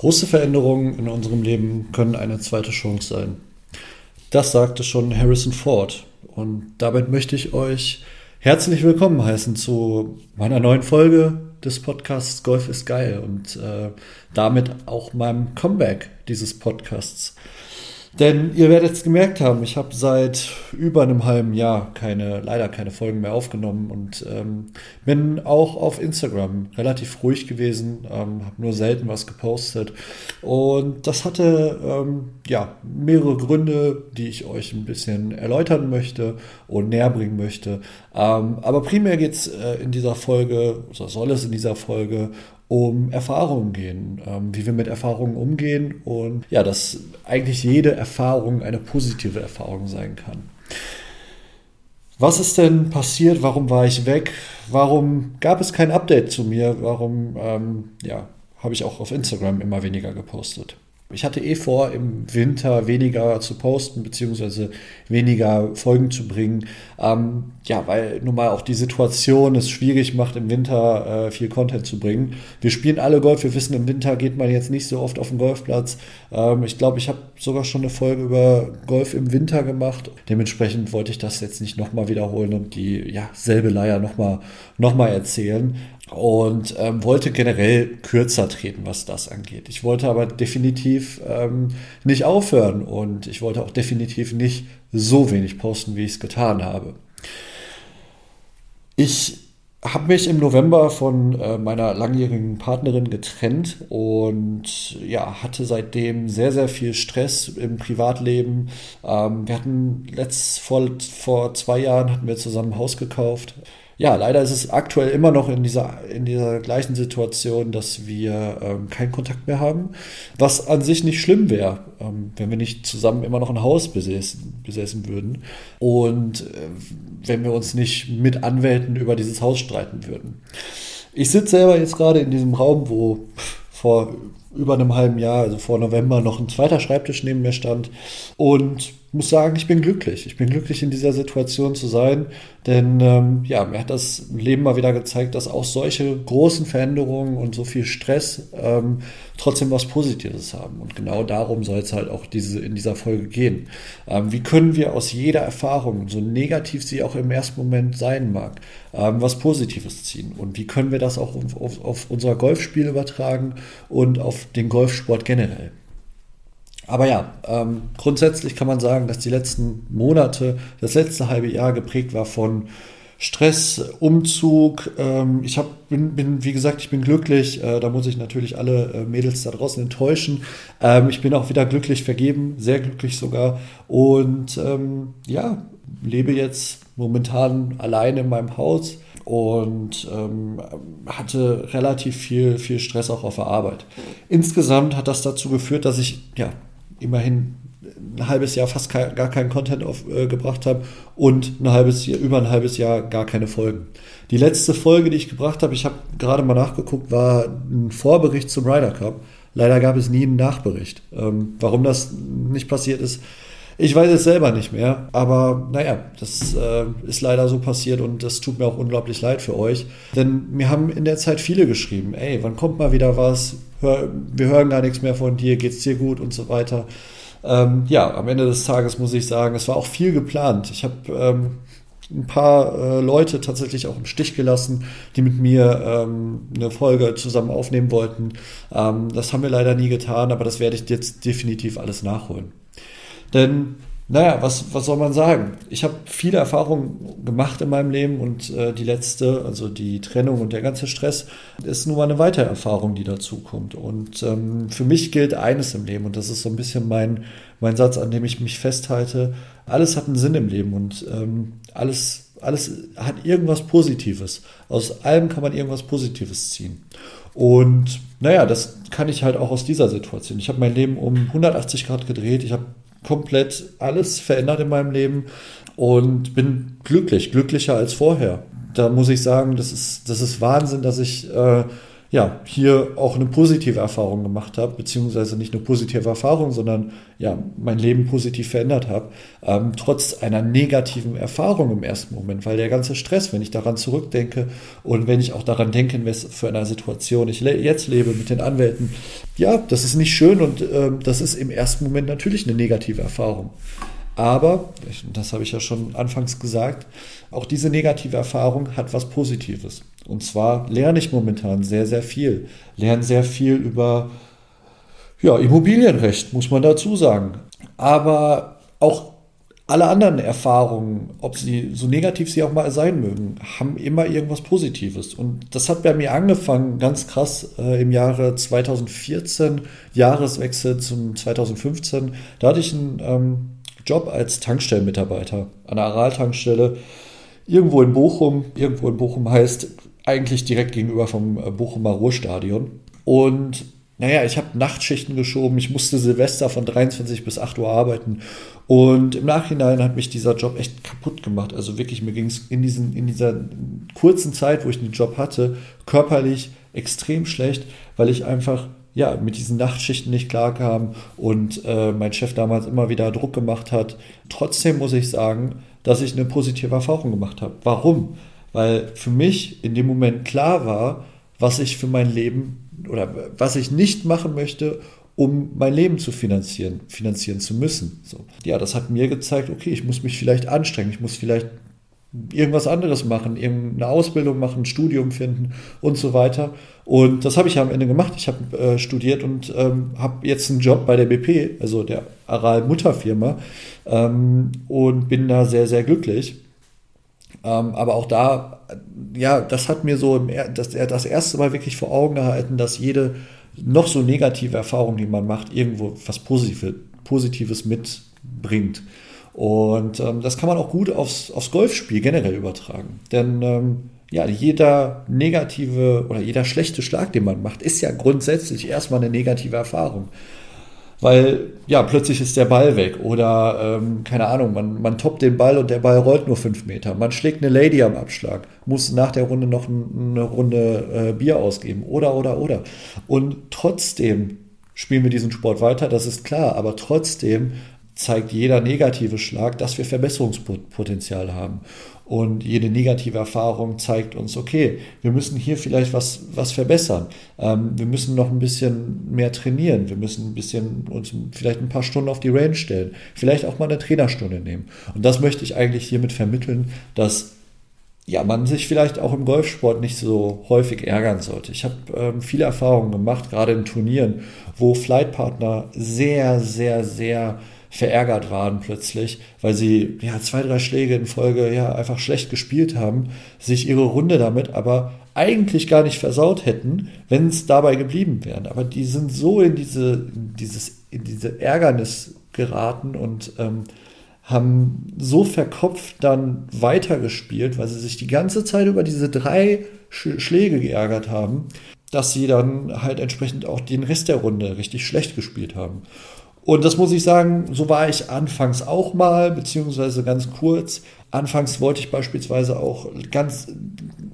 Große Veränderungen in unserem Leben können eine zweite Chance sein. Das sagte schon Harrison Ford. Und damit möchte ich euch herzlich willkommen heißen zu meiner neuen Folge des Podcasts Golf ist geil und äh, damit auch meinem Comeback dieses Podcasts. Denn ihr werdet es gemerkt haben, ich habe seit über einem halben Jahr keine, leider keine Folgen mehr aufgenommen und ähm, bin auch auf Instagram relativ ruhig gewesen, ähm, habe nur selten was gepostet. Und das hatte ähm, ja mehrere Gründe, die ich euch ein bisschen erläutern möchte und näher bringen möchte. Ähm, aber primär geht es äh, in dieser Folge, oder soll es in dieser Folge um Erfahrungen gehen, ähm, wie wir mit Erfahrungen umgehen und ja, dass eigentlich jede Erfahrung eine positive Erfahrung sein kann. Was ist denn passiert? Warum war ich weg? Warum gab es kein Update zu mir? Warum ähm, ja, habe ich auch auf Instagram immer weniger gepostet? Ich hatte eh vor, im Winter weniger zu posten, beziehungsweise weniger Folgen zu bringen. Ähm, ja, weil nun mal auch die Situation es schwierig macht, im Winter äh, viel Content zu bringen. Wir spielen alle Golf, wir wissen, im Winter geht man jetzt nicht so oft auf den Golfplatz. Ähm, ich glaube, ich habe sogar schon eine Folge über Golf im Winter gemacht. Dementsprechend wollte ich das jetzt nicht nochmal wiederholen und die ja, selbe Leier nochmal noch mal erzählen und ähm, wollte generell kürzer treten, was das angeht. Ich wollte aber definitiv ähm, nicht aufhören und ich wollte auch definitiv nicht so wenig posten, wie ich es getan habe. Ich habe mich im November von äh, meiner langjährigen Partnerin getrennt und ja, hatte seitdem sehr, sehr viel Stress im Privatleben. Ähm, wir hatten letzt, vor, vor zwei Jahren hatten wir zusammen ein Haus gekauft ja, leider ist es aktuell immer noch in dieser, in dieser gleichen Situation, dass wir ähm, keinen Kontakt mehr haben, was an sich nicht schlimm wäre, ähm, wenn wir nicht zusammen immer noch ein Haus besäßen, besäßen würden und äh, wenn wir uns nicht mit Anwälten über dieses Haus streiten würden. Ich sitze selber jetzt gerade in diesem Raum, wo vor über einem halben Jahr, also vor November, noch ein zweiter Schreibtisch neben mir stand und muss sagen, ich bin glücklich. Ich bin glücklich, in dieser Situation zu sein, denn ähm, ja, mir hat das Leben mal wieder gezeigt, dass auch solche großen Veränderungen und so viel Stress ähm, trotzdem was Positives haben. Und genau darum soll es halt auch diese, in dieser Folge gehen. Ähm, wie können wir aus jeder Erfahrung, so negativ sie auch im ersten Moment sein mag, ähm, was Positives ziehen? Und wie können wir das auch auf, auf, auf unser Golfspiel übertragen und auf den Golfsport generell? Aber ja, ähm, grundsätzlich kann man sagen, dass die letzten Monate, das letzte halbe Jahr geprägt war von Stress, Umzug. Ähm, ich hab, bin, bin, wie gesagt, ich bin glücklich. Äh, da muss ich natürlich alle äh, Mädels da draußen enttäuschen. Ähm, ich bin auch wieder glücklich vergeben, sehr glücklich sogar. Und ähm, ja, lebe jetzt momentan alleine in meinem Haus und ähm, hatte relativ viel, viel Stress auch auf der Arbeit. Insgesamt hat das dazu geführt, dass ich ja immerhin ein halbes Jahr fast gar keinen Content aufgebracht äh, habe und ein halbes Jahr, über ein halbes Jahr gar keine Folgen. Die letzte Folge, die ich gebracht habe, ich habe gerade mal nachgeguckt, war ein Vorbericht zum Ryder Cup. Leider gab es nie einen Nachbericht. Ähm, warum das nicht passiert ist, ich weiß es selber nicht mehr. Aber naja, das äh, ist leider so passiert und das tut mir auch unglaublich leid für euch. Denn mir haben in der Zeit viele geschrieben, ey, wann kommt mal wieder was? hör, wir hören gar nichts mehr von dir, geht's dir gut und so weiter. Ähm, ja, am Ende des Tages muss ich sagen, es war auch viel geplant. Ich habe ähm, ein paar äh, Leute tatsächlich auch im Stich gelassen, die mit mir ähm, eine Folge zusammen aufnehmen wollten. Ähm, das haben wir leider nie getan, aber das werde ich jetzt definitiv alles nachholen. Denn naja, was, was soll man sagen? Ich habe viele Erfahrungen gemacht in meinem Leben und äh, die letzte, also die Trennung und der ganze Stress, ist nun mal eine weitere Erfahrung, die dazu kommt. Und ähm, für mich gilt eines im Leben und das ist so ein bisschen mein, mein Satz, an dem ich mich festhalte. Alles hat einen Sinn im Leben und ähm, alles, alles hat irgendwas Positives. Aus allem kann man irgendwas Positives ziehen. Und naja, das kann ich halt auch aus dieser Situation. Ich habe mein Leben um 180 Grad gedreht. Ich habe komplett alles verändert in meinem Leben und bin glücklich, glücklicher als vorher. Da muss ich sagen, das ist, das ist Wahnsinn, dass ich äh, ja, hier auch eine positive Erfahrung gemacht habe, beziehungsweise nicht eine positive Erfahrung, sondern ja, mein Leben positiv verändert habe, ähm, trotz einer negativen Erfahrung im ersten Moment, weil der ganze Stress, wenn ich daran zurückdenke und wenn ich auch daran denke, in was für einer Situation ich le jetzt lebe mit den Anwälten, ja, das ist nicht schön und ähm, das ist im ersten Moment natürlich eine negative Erfahrung. Aber, das habe ich ja schon anfangs gesagt, auch diese negative Erfahrung hat was Positives. Und zwar lerne ich momentan sehr, sehr viel. Lerne sehr viel über ja, Immobilienrecht, muss man dazu sagen. Aber auch alle anderen Erfahrungen, ob sie so negativ sie auch mal sein mögen, haben immer irgendwas Positives. Und das hat bei mir angefangen, ganz krass, äh, im Jahre 2014, Jahreswechsel zum 2015. Da hatte ich einen ähm, Job als Tankstellenmitarbeiter an der Aral-Tankstelle irgendwo in Bochum. Irgendwo in Bochum heißt eigentlich direkt gegenüber vom äh, Bochumer Ruhrstadion. Und naja, ich habe Nachtschichten geschoben, ich musste Silvester von 23 bis 8 Uhr arbeiten. Und im Nachhinein hat mich dieser Job echt kaputt gemacht. Also wirklich, mir ging es in, in dieser kurzen Zeit, wo ich den Job hatte, körperlich extrem schlecht, weil ich einfach ja, mit diesen Nachtschichten nicht klarkam und äh, mein Chef damals immer wieder Druck gemacht hat. Trotzdem muss ich sagen, dass ich eine positive Erfahrung gemacht habe. Warum? Weil für mich in dem Moment klar war, was ich für mein Leben oder was ich nicht machen möchte, um mein Leben zu finanzieren, finanzieren zu müssen. So. Ja, das hat mir gezeigt, okay, ich muss mich vielleicht anstrengen, ich muss vielleicht irgendwas anderes machen, irgendeine Ausbildung machen, ein Studium finden und so weiter. Und das habe ich ja am Ende gemacht. Ich habe äh, studiert und ähm, habe jetzt einen Job bei der BP, also der Aral Mutterfirma, ähm, und bin da sehr, sehr glücklich. Ähm, aber auch da, ja, das hat mir so im, das, das erste Mal wirklich vor Augen gehalten, dass jede noch so negative Erfahrung, die man macht, irgendwo was Positives, Positives mitbringt. Und ähm, das kann man auch gut aufs, aufs Golfspiel generell übertragen. Denn ähm, ja, jeder negative oder jeder schlechte Schlag, den man macht, ist ja grundsätzlich erstmal eine negative Erfahrung weil ja, plötzlich ist der Ball weg oder ähm, keine Ahnung, man, man toppt den Ball und der Ball rollt nur fünf Meter. Man schlägt eine Lady am Abschlag, muss nach der Runde noch eine Runde äh, Bier ausgeben oder, oder, oder. Und trotzdem spielen wir diesen Sport weiter, das ist klar, aber trotzdem zeigt jeder negative Schlag, dass wir Verbesserungspotenzial haben. Und jede negative Erfahrung zeigt uns, okay, wir müssen hier vielleicht was, was verbessern. Ähm, wir müssen noch ein bisschen mehr trainieren. Wir müssen ein bisschen uns vielleicht ein paar Stunden auf die Range stellen. Vielleicht auch mal eine Trainerstunde nehmen. Und das möchte ich eigentlich hiermit vermitteln, dass ja, man sich vielleicht auch im Golfsport nicht so häufig ärgern sollte. Ich habe ähm, viele Erfahrungen gemacht, gerade in Turnieren, wo Flightpartner sehr, sehr, sehr verärgert waren plötzlich, weil sie ja zwei, drei Schläge in Folge ja einfach schlecht gespielt haben, sich ihre Runde damit aber eigentlich gar nicht versaut hätten, wenn es dabei geblieben wären. Aber die sind so in diese, in dieses, in diese Ärgernis geraten und ähm, haben so verkopft dann weitergespielt, weil sie sich die ganze Zeit über diese drei Sch Schläge geärgert haben, dass sie dann halt entsprechend auch den Rest der Runde richtig schlecht gespielt haben. Und das muss ich sagen, so war ich anfangs auch mal, beziehungsweise ganz kurz. Anfangs wollte ich beispielsweise auch ganz,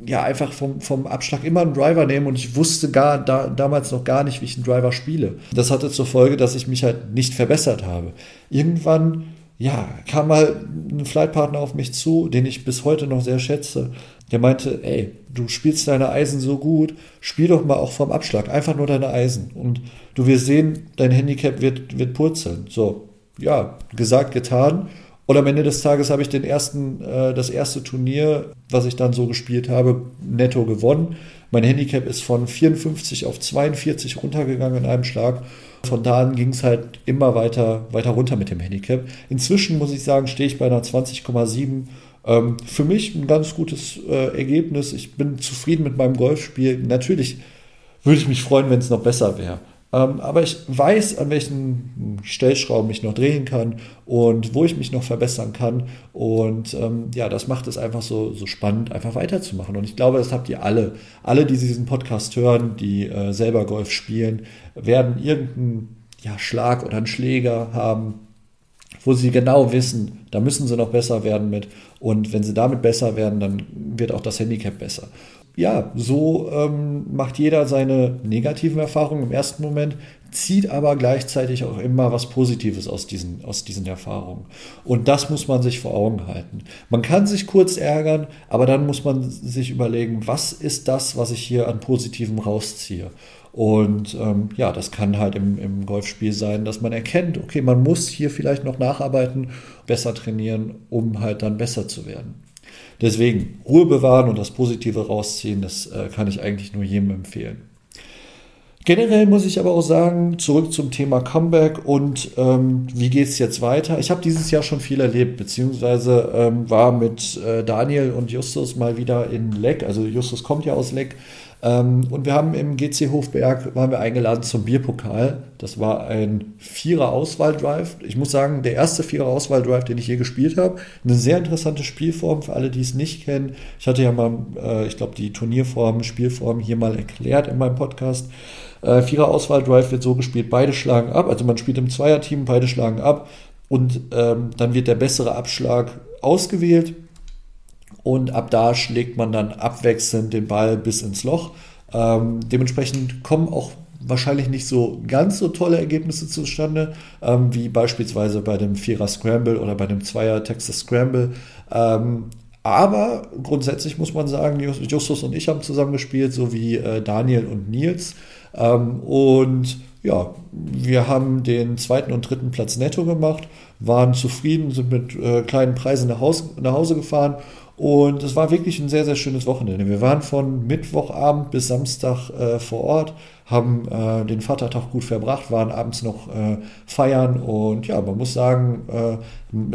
ja, einfach vom, vom Abschlag immer einen Driver nehmen und ich wusste gar, da, damals noch gar nicht, wie ich einen Driver spiele. Das hatte zur Folge, dass ich mich halt nicht verbessert habe. Irgendwann, ja, kam mal ein Flightpartner auf mich zu, den ich bis heute noch sehr schätze. Der meinte, ey, du spielst deine Eisen so gut, spiel doch mal auch vom Abschlag, einfach nur deine Eisen. Und du wirst sehen, dein Handicap wird, wird purzeln. So, ja, gesagt, getan. Und am Ende des Tages habe ich den ersten, äh, das erste Turnier, was ich dann so gespielt habe, netto gewonnen. Mein Handicap ist von 54 auf 42 runtergegangen in einem Schlag. Von da an ging es halt immer weiter, weiter runter mit dem Handicap. Inzwischen muss ich sagen, stehe ich bei einer 20,7. Ähm, für mich ein ganz gutes äh, Ergebnis. Ich bin zufrieden mit meinem Golfspiel. Natürlich würde ich mich freuen, wenn es noch besser wäre. Ähm, aber ich weiß, an welchen Stellschrauben ich noch drehen kann und wo ich mich noch verbessern kann. Und ähm, ja, das macht es einfach so, so spannend, einfach weiterzumachen. Und ich glaube, das habt ihr alle. Alle, die diesen Podcast hören, die äh, selber Golf spielen, werden irgendeinen ja, Schlag oder einen Schläger haben, wo sie genau wissen, da müssen sie noch besser werden mit. Und wenn sie damit besser werden, dann wird auch das Handicap besser ja, so ähm, macht jeder seine negativen Erfahrungen im ersten Moment, zieht aber gleichzeitig auch immer was Positives aus diesen, aus diesen Erfahrungen. Und das muss man sich vor Augen halten. Man kann sich kurz ärgern, aber dann muss man sich überlegen, was ist das, was ich hier an Positivem rausziehe. Und ähm, ja, das kann halt im, im Golfspiel sein, dass man erkennt, okay, man muss hier vielleicht noch nacharbeiten, besser trainieren, um halt dann besser zu werden. Deswegen Ruhe bewahren und das Positive rausziehen, das äh, kann ich eigentlich nur jedem empfehlen. Generell muss ich aber auch sagen, zurück zum Thema Comeback und ähm, wie geht es jetzt weiter? Ich habe dieses Jahr schon viel erlebt, beziehungsweise ähm, war mit äh, Daniel und Justus mal wieder in Leck. Also Justus kommt ja aus Leck. Ähm, und wir haben im GC Hofberg waren wir eingeladen zum Bierpokal. Das war ein Vierer Auswahl-Drive. Ich muss sagen, der erste Vierer Auswahl-Drive, den ich je gespielt habe. Eine sehr interessante Spielform für alle, die es nicht kennen. Ich hatte ja mal, äh, ich glaube, die Turnierform, Spielform hier mal erklärt in meinem Podcast. Äh, Vierer Auswahl-Drive wird so gespielt, beide schlagen ab. Also man spielt im Zweierteam, beide schlagen ab. Und ähm, dann wird der bessere Abschlag ausgewählt und ab da schlägt man dann abwechselnd den Ball bis ins Loch. Ähm, dementsprechend kommen auch wahrscheinlich nicht so ganz so tolle Ergebnisse zustande, ähm, wie beispielsweise bei dem Vierer Scramble oder bei dem Zweier Texas Scramble. Ähm, aber grundsätzlich muss man sagen, Justus und ich haben zusammen gespielt, so wie äh, Daniel und Nils. Ähm, und ja, wir haben den zweiten und dritten Platz netto gemacht, waren zufrieden, sind mit äh, kleinen Preisen nach, Haus, nach Hause gefahren und es war wirklich ein sehr, sehr schönes Wochenende. Wir waren von Mittwochabend bis Samstag äh, vor Ort, haben äh, den Vatertag gut verbracht, waren abends noch äh, feiern und ja, man muss sagen, äh,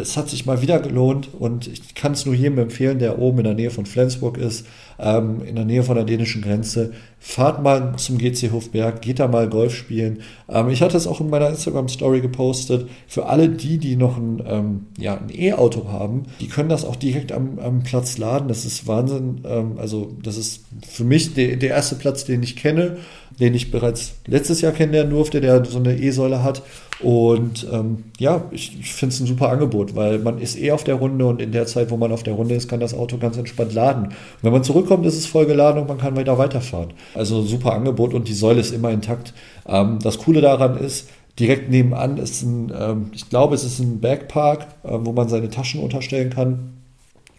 es hat sich mal wieder gelohnt und ich kann es nur jedem empfehlen, der oben in der Nähe von Flensburg ist, ähm, in der Nähe von der dänischen Grenze. Fahrt mal zum GC Hofberg, geht da mal Golf spielen. Ähm, ich hatte es auch in meiner Instagram-Story gepostet. Für alle die, die noch ein ähm, ja, ein E-Auto haben, die können das auch direkt am, am Platz laden. Das ist Wahnsinn. Ähm, also, das ist für mich der, der erste Platz, den ich kenne den ich bereits letztes Jahr kennenlernen durfte, der so eine E-Säule hat. Und ähm, ja, ich, ich finde es ein super Angebot, weil man ist eh auf der Runde und in der Zeit, wo man auf der Runde ist, kann das Auto ganz entspannt laden. Und wenn man zurückkommt, ist es voll geladen und man kann weiter weiterfahren. Also super Angebot und die Säule ist immer intakt. Ähm, das Coole daran ist, direkt nebenan ist ein, ähm, ich glaube, es ist ein Backpark, äh, wo man seine Taschen unterstellen kann.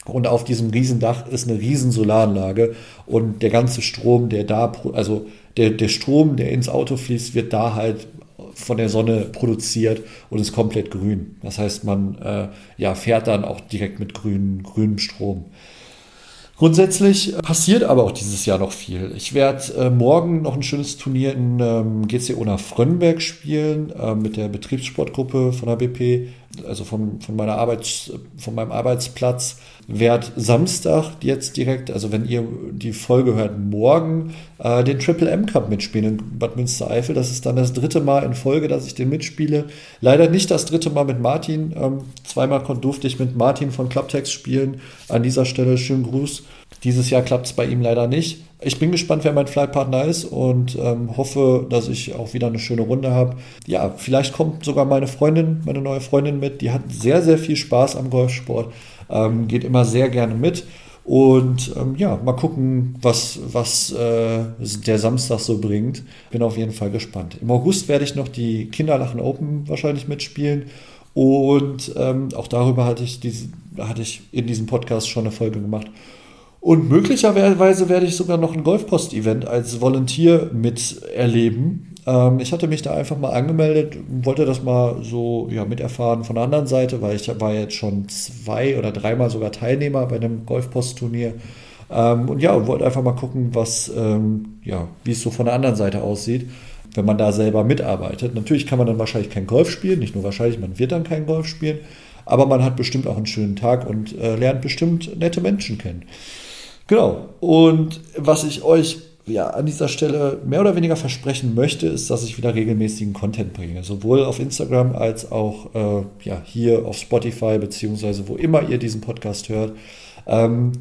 Und auf diesem Riesendach ist eine riesen Solaranlage und der ganze Strom, der da, also der, der Strom, der ins Auto fließt, wird da halt von der Sonne produziert und ist komplett grün. Das heißt, man äh, ja, fährt dann auch direkt mit grün, grünem Strom. Grundsätzlich passiert aber auch dieses Jahr noch viel. Ich werde äh, morgen noch ein schönes Turnier in ähm, GC Ona Frönnberg spielen äh, mit der Betriebssportgruppe von der BP, also von, von, meiner Arbeits, von meinem Arbeitsplatz werde Samstag jetzt direkt, also wenn ihr die Folge hört, morgen äh, den Triple M Cup mitspielen in Bad Münstereifel. Das ist dann das dritte Mal in Folge, dass ich den mitspiele. Leider nicht das dritte Mal mit Martin. Ähm, zweimal durfte ich mit Martin von Clubtex spielen. An dieser Stelle schönen Gruß. Dieses Jahr klappt es bei ihm leider nicht. Ich bin gespannt, wer mein Flightpartner ist und ähm, hoffe, dass ich auch wieder eine schöne Runde habe. Ja, vielleicht kommt sogar meine Freundin, meine neue Freundin mit. Die hat sehr, sehr viel Spaß am Golfsport ähm, geht immer sehr gerne mit. Und ähm, ja, mal gucken, was, was äh, der Samstag so bringt. Bin auf jeden Fall gespannt. Im August werde ich noch die Kinderlachen Open wahrscheinlich mitspielen. Und ähm, auch darüber hatte ich, diese, hatte ich in diesem Podcast schon eine Folge gemacht. Und möglicherweise werde ich sogar noch ein Golfpost-Event als Volunteer miterleben. Ähm, ich hatte mich da einfach mal angemeldet, wollte das mal so ja, miterfahren von der anderen Seite, weil ich war jetzt schon zwei oder dreimal sogar Teilnehmer bei einem Golfpost-Turnier. Ähm, und ja, und wollte einfach mal gucken, was, ähm, ja, wie es so von der anderen Seite aussieht, wenn man da selber mitarbeitet. Natürlich kann man dann wahrscheinlich kein Golf spielen, nicht nur wahrscheinlich, man wird dann kein Golf spielen, aber man hat bestimmt auch einen schönen Tag und äh, lernt bestimmt nette Menschen kennen. Genau. Und was ich euch ja, an dieser Stelle mehr oder weniger versprechen möchte, ist, dass ich wieder regelmäßigen Content bringe. Sowohl auf Instagram als auch äh, ja, hier auf Spotify, beziehungsweise wo immer ihr diesen Podcast hört. Ähm,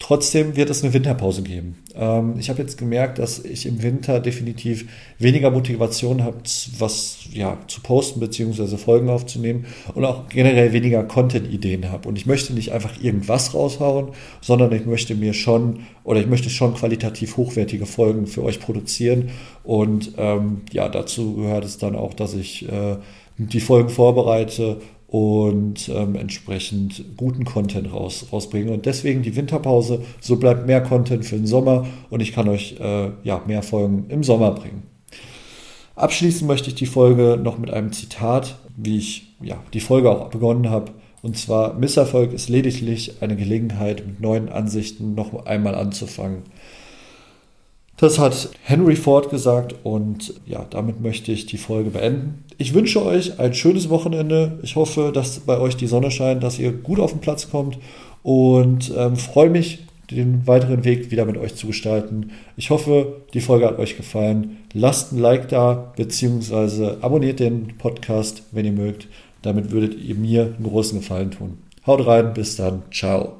Trotzdem wird es eine Winterpause geben. Ähm, ich habe jetzt gemerkt, dass ich im Winter definitiv weniger Motivation habe, was ja, zu posten bzw. Folgen aufzunehmen und auch generell weniger Content-Ideen habe. Und ich möchte nicht einfach irgendwas raushauen, sondern ich möchte mir schon oder ich möchte schon qualitativ hochwertige Folgen für euch produzieren. Und ähm, ja, dazu gehört es dann auch, dass ich äh, die Folgen vorbereite und ähm, entsprechend guten Content raus, rausbringen. Und deswegen die Winterpause, so bleibt mehr Content für den Sommer und ich kann euch äh, ja, mehr Folgen im Sommer bringen. Abschließen möchte ich die Folge noch mit einem Zitat, wie ich ja, die Folge auch begonnen habe. Und zwar, Misserfolg ist lediglich eine Gelegenheit, mit neuen Ansichten noch einmal anzufangen. Das hat Henry Ford gesagt und ja, damit möchte ich die Folge beenden. Ich wünsche euch ein schönes Wochenende. Ich hoffe, dass bei euch die Sonne scheint, dass ihr gut auf den Platz kommt und ähm, freue mich, den weiteren Weg wieder mit euch zu gestalten. Ich hoffe, die Folge hat euch gefallen. Lasst ein Like da, beziehungsweise abonniert den Podcast, wenn ihr mögt. Damit würdet ihr mir einen großen Gefallen tun. Haut rein, bis dann. Ciao.